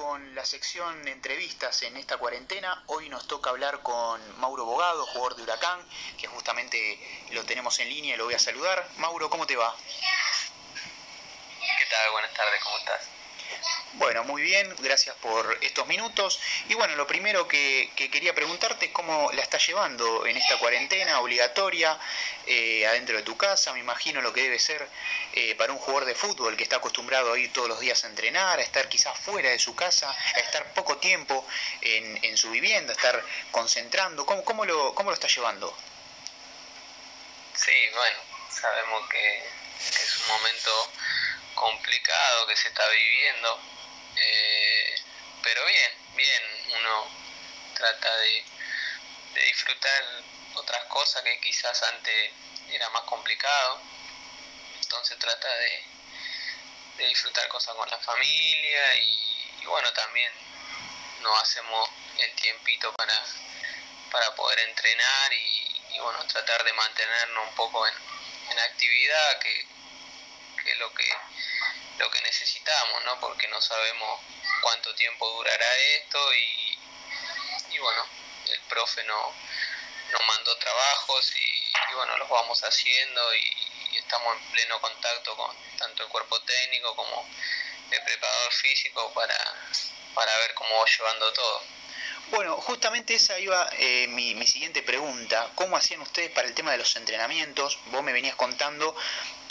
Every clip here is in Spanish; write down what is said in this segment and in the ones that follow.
con la sección de entrevistas en esta cuarentena. Hoy nos toca hablar con Mauro Bogado, jugador de Huracán, que justamente lo tenemos en línea y lo voy a saludar. Mauro, ¿cómo te va? ¿Qué tal? Buenas tardes, ¿cómo estás? Bueno, muy bien, gracias por estos minutos. Y bueno, lo primero que, quería preguntarte es cómo la estás llevando en esta cuarentena obligatoria eh, adentro de tu casa. Me imagino lo que debe ser eh, para un jugador de fútbol que está acostumbrado a ir todos los días a entrenar, a estar quizás fuera de su casa, a estar poco tiempo en, su vivienda, a estar concentrando. ¿Cómo, cómo, lo, ¿Cómo lo está llevando? Sí, bueno, sabemos que es un momento complicado que se está viviendo, eh, pero bien, bien, uno trata de, disfrutar otras cosas que quizás antes era más complicado, entonces trata de, disfrutar cosas con la familia y, bueno, también nos hacemos el tiempito para, para poder entrenar y, bueno, tratar de mantenernos un poco en, en actividad, que, que es lo que lo que necesitamos, ¿no? Porque no sabemos cuánto tiempo durará esto y, y bueno, el profe no, nos mandó trabajos y, bueno, los vamos haciendo y, estamos en pleno contacto con tanto el cuerpo técnico como el preparador físico para, para ver cómo va llevando todo. Bueno, justamente esa iba eh, mi, mi, siguiente pregunta. ¿Cómo hacían ustedes para el tema de los entrenamientos? Vos me venías contando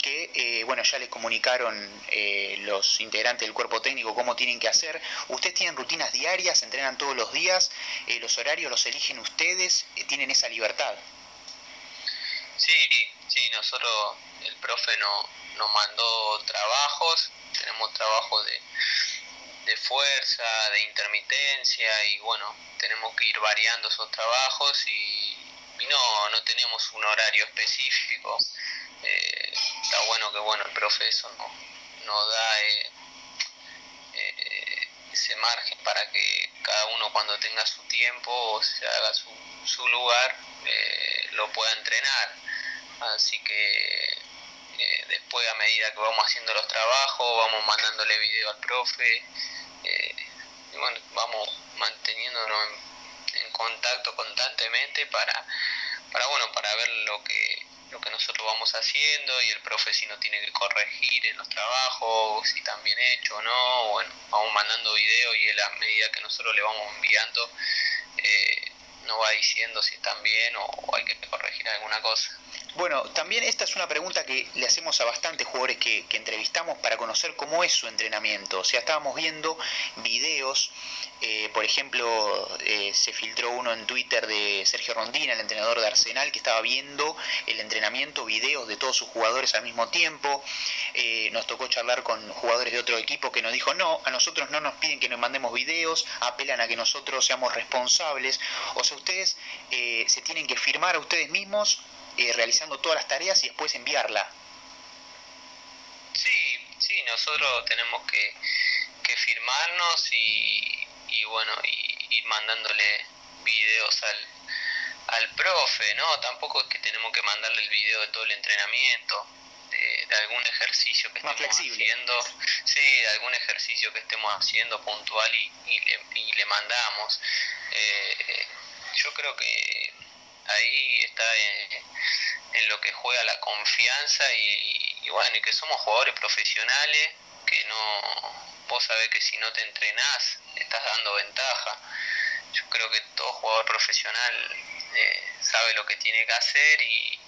que eh, bueno ya les comunicaron eh, los integrantes del cuerpo técnico cómo tienen que hacer. Ustedes tienen rutinas diarias, entrenan todos los días, eh, los horarios los eligen ustedes, tienen esa libertad. Sí, sí, nosotros, el profe no, nos mandó trabajos, tenemos trabajos de, de fuerza, de intermitencia y bueno, tenemos que ir variando esos trabajos y, y no, no tenemos un horario específico eh, está bueno que bueno el profe eso nos da eh, eh, ese margen para que cada uno cuando tenga su tiempo o se haga su, su lugar lo pueda entrenar. Así que después a medida que vamos haciendo los trabajos vamos mandándole video al profe y bueno vamos manteniéndonos en, en contacto constantemente para para bueno para ver lo que lo que nosotros vamos haciendo y el profe si no tiene que corregir en los trabajos, si están bien hechos o no, bueno, vamos mandando videos y a medida que nosotros le vamos enviando eh, nos va diciendo si están bien o hay que corregir alguna cosa. Bueno, también esta es una pregunta que le hacemos a bastantes jugadores que, entrevistamos para conocer cómo es su entrenamiento. O sea, estábamos viendo videos, eh, por ejemplo, eh, se filtró uno en Twitter de Sergio Rondina, el entrenador de Arsenal, que estaba viendo el entrenamiento, videos de todos sus jugadores al mismo tiempo. Eh, nos tocó charlar con jugadores de otro equipo que nos dijo, no, a nosotros no nos piden que nos mandemos videos, apelan a que nosotros seamos responsables. O sea, ustedes se tienen que firmar a ustedes mismos realizando todas las tareas y después enviarla. Sí, sí, nosotros tenemos que, que firmarnos y, y bueno, y ir mandándole videos al, al profe, ¿no? Tampoco es que tenemos que mandarle el video de todo el entrenamiento, de, algún ejercicio que estemos haciendo, sí, de algún ejercicio que estemos haciendo puntual y, y, le, y le mandamos. Eh, yo creo que ahí está en, en, lo que juega la confianza y, bueno, y que somos jugadores profesionales, que no, vos sabés que si no te entrenás, estás dando ventaja. Yo creo que todo jugador profesional eh, sabe lo que tiene que hacer y,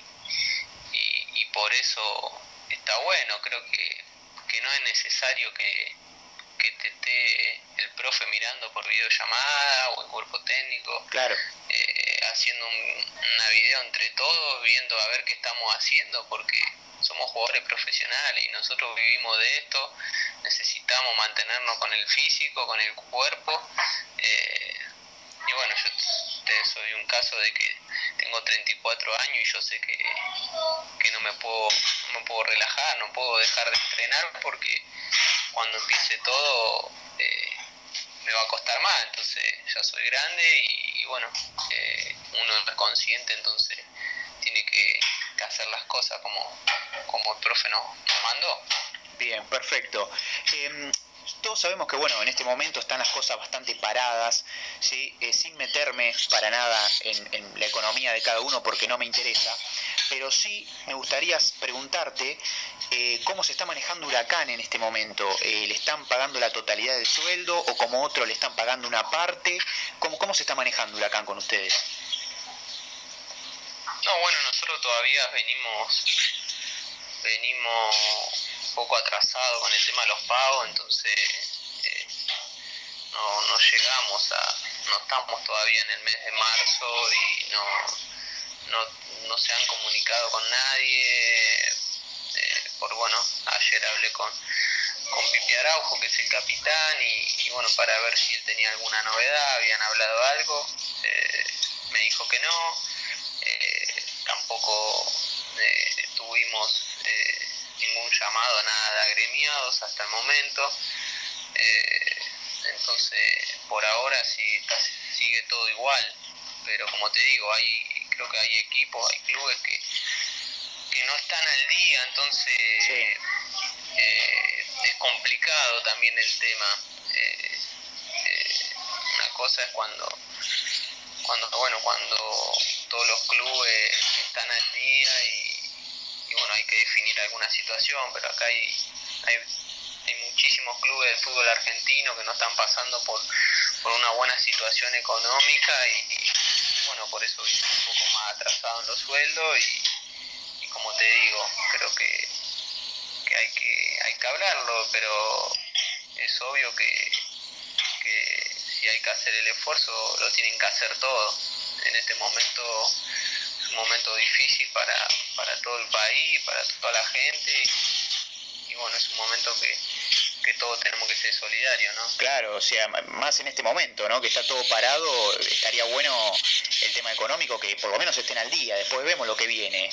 y, por eso está bueno. Creo que, que no es necesario que, que te esté el profe mirando por videollamada o el cuerpo técnico. Claro. Eh, haciendo un, una video entre todos, viendo a ver qué estamos haciendo, porque somos jugadores profesionales y nosotros vivimos de esto, necesitamos mantenernos con el físico, con el cuerpo. Eh, y bueno, yo soy un caso de que tengo 34 años y yo sé que, que no me puedo no me puedo relajar, no puedo dejar de entrenar porque cuando empiece todo eh, me va a costar más, entonces ya soy grande y, bueno, eh, uno es consciente, entonces tiene que, hacer las cosas como, como el profe nos, mandó. Bien, perfecto. Em, todos sabemos que bueno, en este momento están las cosas bastante paradas, ¿sí? Eh, sin meterme para nada en, la economía de cada uno porque no me interesa, pero sí me gustaría preguntarte eh, cómo se está manejando Huracán en este momento. Eh, ¿Le están pagando la totalidad del sueldo o como otro le están pagando una parte? ¿Cómo, cómo se está manejando Huracán con ustedes? No, bueno, nosotros todavía venimos venimos un poco atrasados con el tema de los pagos, entonces eh, no, no llegamos a, no estamos todavía en el mes de marzo y no, no, no se han comunicado con nadie. Eh, por bueno, ayer hablé con, con Pipi Araujo, que es el capitán, y, bueno, para ver si él tenía alguna novedad, habían hablado algo. Eh, me dijo que no. Tampoco tuvimos ningún llamado a nada de agremiados hasta el momento. Eh, entonces, por ahora sí sigue todo igual, pero como te digo, hay creo que hay equipos, hay clubes que, que no están al día, entonces eh, es complicado también el tema. Eh, una cosa es cuando cuando bueno cuando todos los clubes están al día y bueno, hay que definir alguna situación, pero acá hay, hay, muchísimos clubes del fútbol argentino que no están pasando por, por una buena situación económica y, bueno, por eso vienen un poco más atrasado en los sueldos y, como te digo, creo que, que, hay que hay que hablarlo, pero es obvio que, que si hay que hacer el esfuerzo lo tienen que hacer todos. En este momento un momento difícil para, para todo el país, para toda la gente. Y, bueno, es un momento que, que todos tenemos que ser solidarios, ¿no? Claro, o sea, más en este momento, ¿no? Que está todo parado, estaría bueno el tema económico, que por lo menos estén al día, después vemos lo que viene.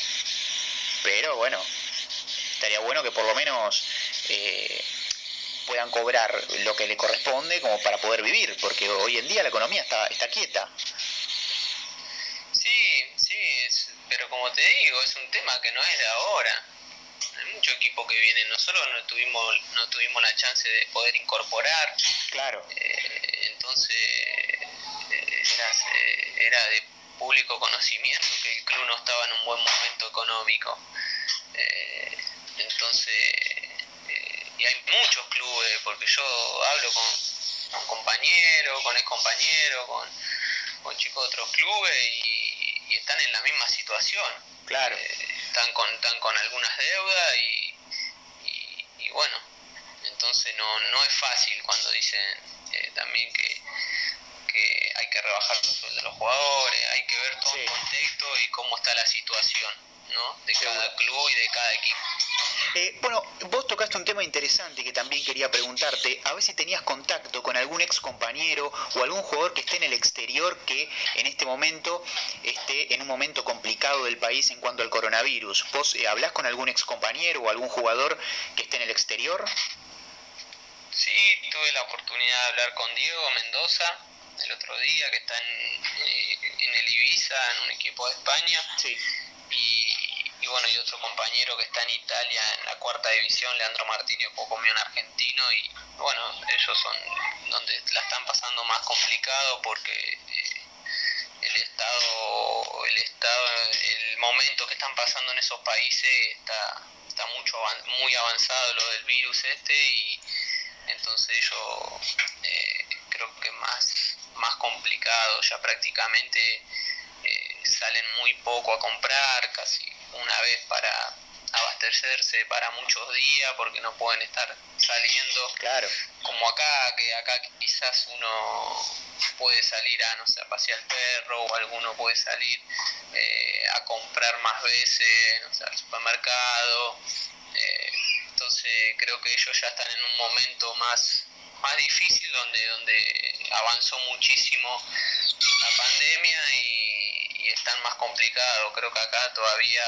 Pero bueno, estaría bueno que por lo menos eh, puedan cobrar lo que le corresponde como para poder vivir, porque hoy en día la economía está, está quieta. Pero como te digo, es un tema que no es de ahora. Hay mucho equipo que viene, nosotros no tuvimos, no tuvimos la chance de poder incorporar. Claro. Eh, entonces, eh, era, de público conocimiento que el club no estaba en un buen momento económico. Eh, entonces, y hay muchos clubes, porque yo hablo con, con compañeros, con ex compañeros, con, con chicos de otros clubes y y están en la misma situación. Claro. Eh, están, con, están con algunas deudas y, y, bueno, entonces no, no es fácil cuando dicen eh, también que, que hay que rebajar los sueldos de los jugadores, hay que ver todo el contexto y cómo está la situación ¿no? de cada club y de cada equipo. Eh, bueno, vos tocaste un tema interesante que también quería preguntarte, a ver si tenías contacto con algún ex compañero o algún jugador que esté en el exterior que en este momento esté en un momento complicado del país en cuanto al coronavirus. ¿Vos eh, hablás con algún ex compañero o algún jugador que esté en el exterior? Sí, tuve la oportunidad de hablar con Diego Mendoza el otro día, que está en, eh, en el Ibiza, en un equipo de España. Sí. Y bueno, y otro compañero que está en Italia en la cuarta división, Leandro Martini, poco mío en argentino, y bueno, ellos son donde la están pasando más complicado porque eh, el estado, el estado, el momento que están pasando en esos países está, está mucho muy avanzado lo del virus este y entonces ellos eh, creo que más, más complicado, ya prácticamente eh, salen muy poco a comprar, casi una vez para abastecerse para muchos días porque no pueden estar saliendo. Claro. Como acá que acá quizás uno puede salir a no sé a pasear el perro o alguno puede salir eh, a comprar más veces no sé, al supermercado. Eh, entonces creo que ellos ya están en un momento más más difícil donde donde avanzó muchísimo la pandemia y están más complicados. Creo que acá todavía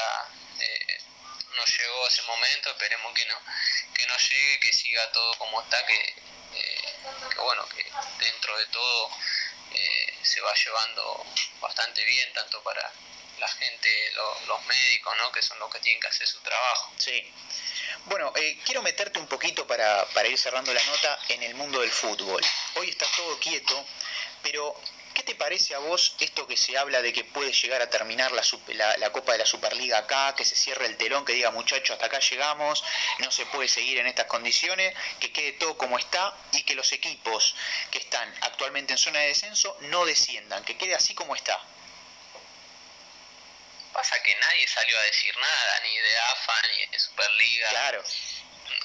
eh, no llegó ese momento, esperemos que no, que no llegue, que siga todo como está, que, eh, bueno, que dentro de todo eh, se va llevando bastante bien, tanto para la gente, los médicos, ¿no? que son los que tienen que hacer su trabajo. Sí. Bueno, quiero meterte un poquito para, para ir cerrando la nota en el mundo del fútbol. Hoy está todo quieto, pero ¿Qué te parece a vos esto que se habla de que puede llegar a terminar la, la, Copa de la Superliga acá, que se cierre el telón, que diga muchachos, hasta acá llegamos, no se puede seguir en estas condiciones, que quede todo como está y que los equipos que están actualmente en zona de descenso no desciendan, que quede así como está? Pasa que nadie salió a decir nada, ni de AFA, ni de Superliga. Claro.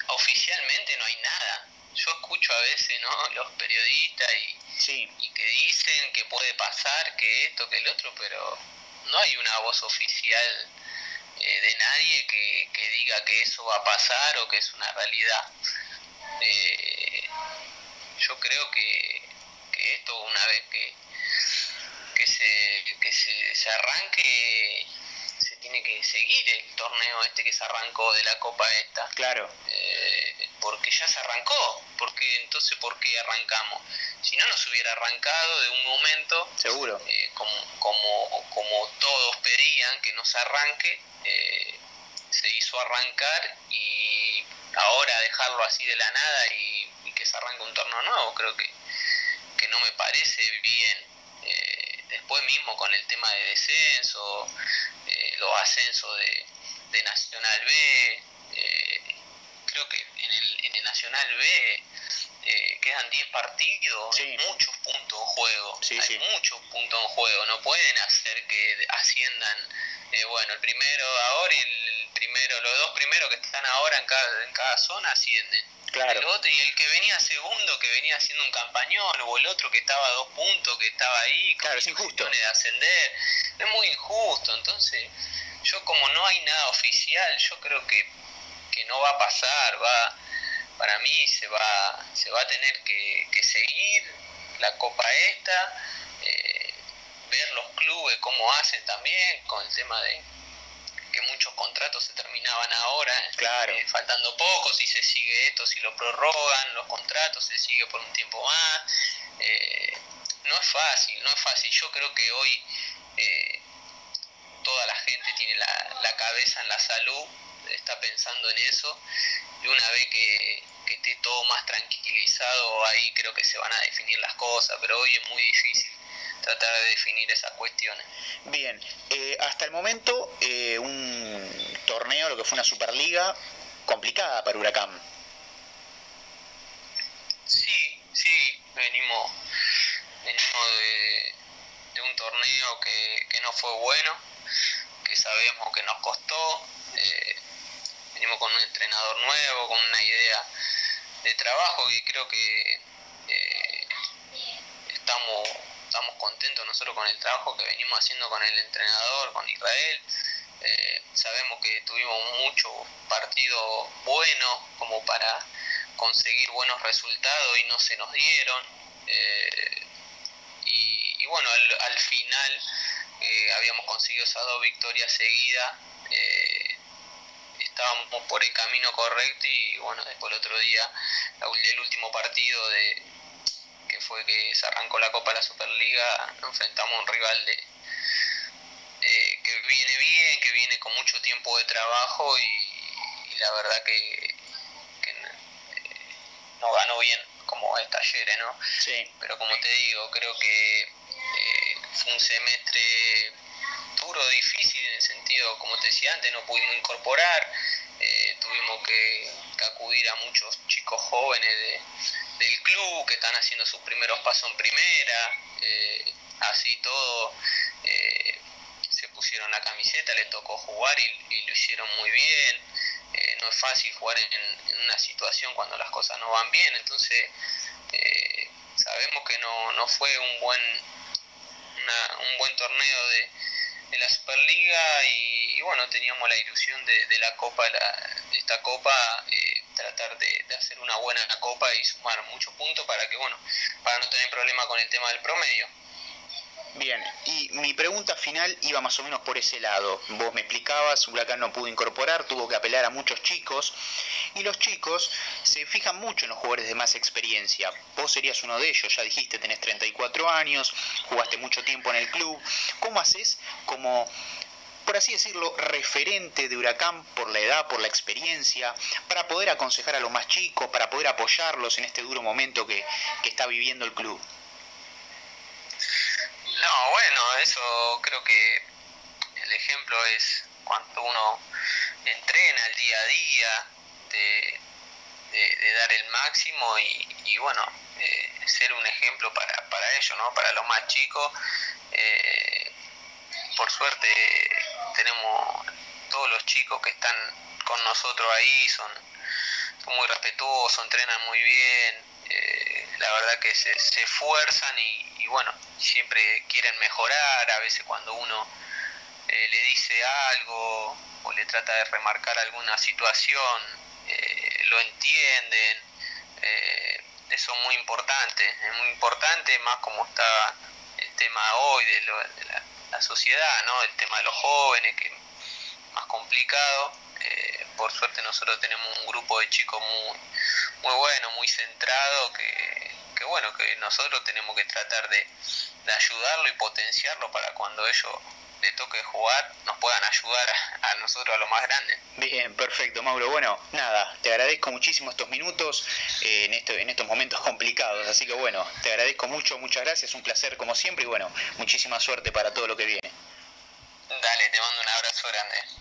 Oficialmente no hay nada. Yo escucho a veces, ¿no? Los periodistas y y que dicen que puede pasar, que esto, que el otro, pero no hay una voz oficial eh, de nadie que, diga que eso va a pasar o que es una realidad. Eh, yo creo que, esto una vez que, que, se, que se, se arranque se tiene que seguir el torneo este que se arrancó de la Copa esta. Claro. Eh, porque ya se arrancó. Porque entonces, ¿por qué arrancamos? Si no nos hubiera arrancado de un momento, seguro, eh, como, como, como todos pedían que nos arranque, eh, se hizo arrancar y ahora dejarlo así de la nada y, que se arranque un torneo nuevo, creo que, que no me parece bien. después mismo con el tema de descenso, los ascensos de, de Nacional B, creo que en el, en el Nacional B eh, quedan 10 partidos, hay muchos puntos en juego, hay muchos puntos en juego, no pueden hacer que asciendan, eh, bueno, el primero ahora y el primero, los dos primeros que están ahora en cada, en cada zona ascienden. Claro. El otro, y el que venía segundo, que venía haciendo un campañón, o el otro que estaba a dos puntos, que estaba ahí, con claro, es injusto. de ascender, es muy injusto. Entonces, yo como no hay nada oficial, yo creo que, que no va a pasar, va para mí se va, se va a tener que, seguir la copa esta, eh, ver los clubes cómo hacen también con el tema de que muchos contratos se terminaban ahora, claro. Eh, faltando poco, si se sigue esto, si lo prorrogan, los contratos se sigue por un tiempo más. Eh, no es fácil, no es fácil. Yo creo que hoy toda la gente tiene la, la cabeza en la salud, está pensando en eso y una vez que, esté todo más tranquilizado, ahí creo que se van a definir las cosas, pero hoy es muy difícil tratar de definir esas cuestiones. Bien, eh, hasta el momento eh, un torneo, lo que fue una Superliga, complicada para Huracán. Sí, sí, venimos, venimos de, un torneo que, que no fue bueno, que sabemos que nos costó. Eh, venimos con un entrenador nuevo, con una idea de trabajo y creo que eh, estamos, estamos contentos nosotros con el trabajo que venimos haciendo con el entrenador, con Israel. Eh, sabemos que tuvimos muchos partidos buenos como para conseguir buenos resultados y no se nos dieron. Eh, y, bueno, al, final habíamos conseguido esas dos victorias seguidas estábamos por el camino correcto y bueno, después el otro día, el último partido de que fue que se arrancó la Copa de la Superliga, nos enfrentamos a un rival de eh, que viene bien, que viene con mucho tiempo de trabajo y, la verdad que, que eh, no ganó bien como es Talleres, ¿no? Sí. Pero como te digo, creo que eh, fue un semestre duro, difícil en el sentido, como te decía antes, no pudimos incorporar, eh, tuvimos que, acudir a muchos chicos jóvenes del club que están haciendo sus primeros pasos en primera, eh, así todo eh, se pusieron la camiseta, les tocó jugar y, lo hicieron muy bien. no es fácil jugar en, una situación cuando las cosas no van bien, entonces sabemos que no, no fue un buen, un buen torneo de, de la Superliga y, bueno, teníamos la ilusión de, la Copa, de esta Copa, eh, tratar de, hacer una buena Copa y sumar muchos puntos para que, bueno, para no tener problema con el tema del promedio. Bien, y mi pregunta final iba más o menos por ese lado. Vos me explicabas, Huracán no pudo incorporar, tuvo que apelar a muchos chicos, y los chicos se fijan mucho en los jugadores de más experiencia. Vos serías uno de ellos, ya dijiste, tenés 34 años, jugaste mucho tiempo en el club. ¿Cómo haces como por así decirlo, referente de Huracán por la edad, por la experiencia, para poder aconsejar a los más chicos, para poder apoyarlos en este duro momento que, que está viviendo el club? No, bueno, eso creo que el ejemplo es cuando uno entrena el día a día, de, de, dar el máximo y, bueno, eh, ser un ejemplo para, para ellos, ¿no? Para los más chicos. Eh, por suerte tenemos todos los chicos que están con nosotros ahí, son, muy respetuosos, entrenan muy bien, eh, la verdad que se, se esfuerzan y, y, bueno, siempre quieren mejorar, a veces cuando uno le dice algo o le trata de remarcar alguna situación, eh, lo entienden. Eh, eso es muy importante, es muy importante más como está el tema hoy de, la, sociedad, ¿no? el tema de los jóvenes, que es más complicado. Eh, por suerte nosotros tenemos un grupo de chicos muy, muy bueno, muy centrado, que, que bueno, que nosotros tenemos que tratar de, de ayudarlo y potenciarlo para cuando ellos le toque jugar nos puedan ayudar a, nosotros, a lo más grande. Bien, perfecto, Mauro. Bueno, nada, te agradezco muchísimo estos minutos eh, en, esto, en estos momentos complicados. Así que bueno, te agradezco mucho, muchas gracias, un placer como siempre y bueno, muchísima suerte para todo lo que viene. Dale, te mando un abrazo grande.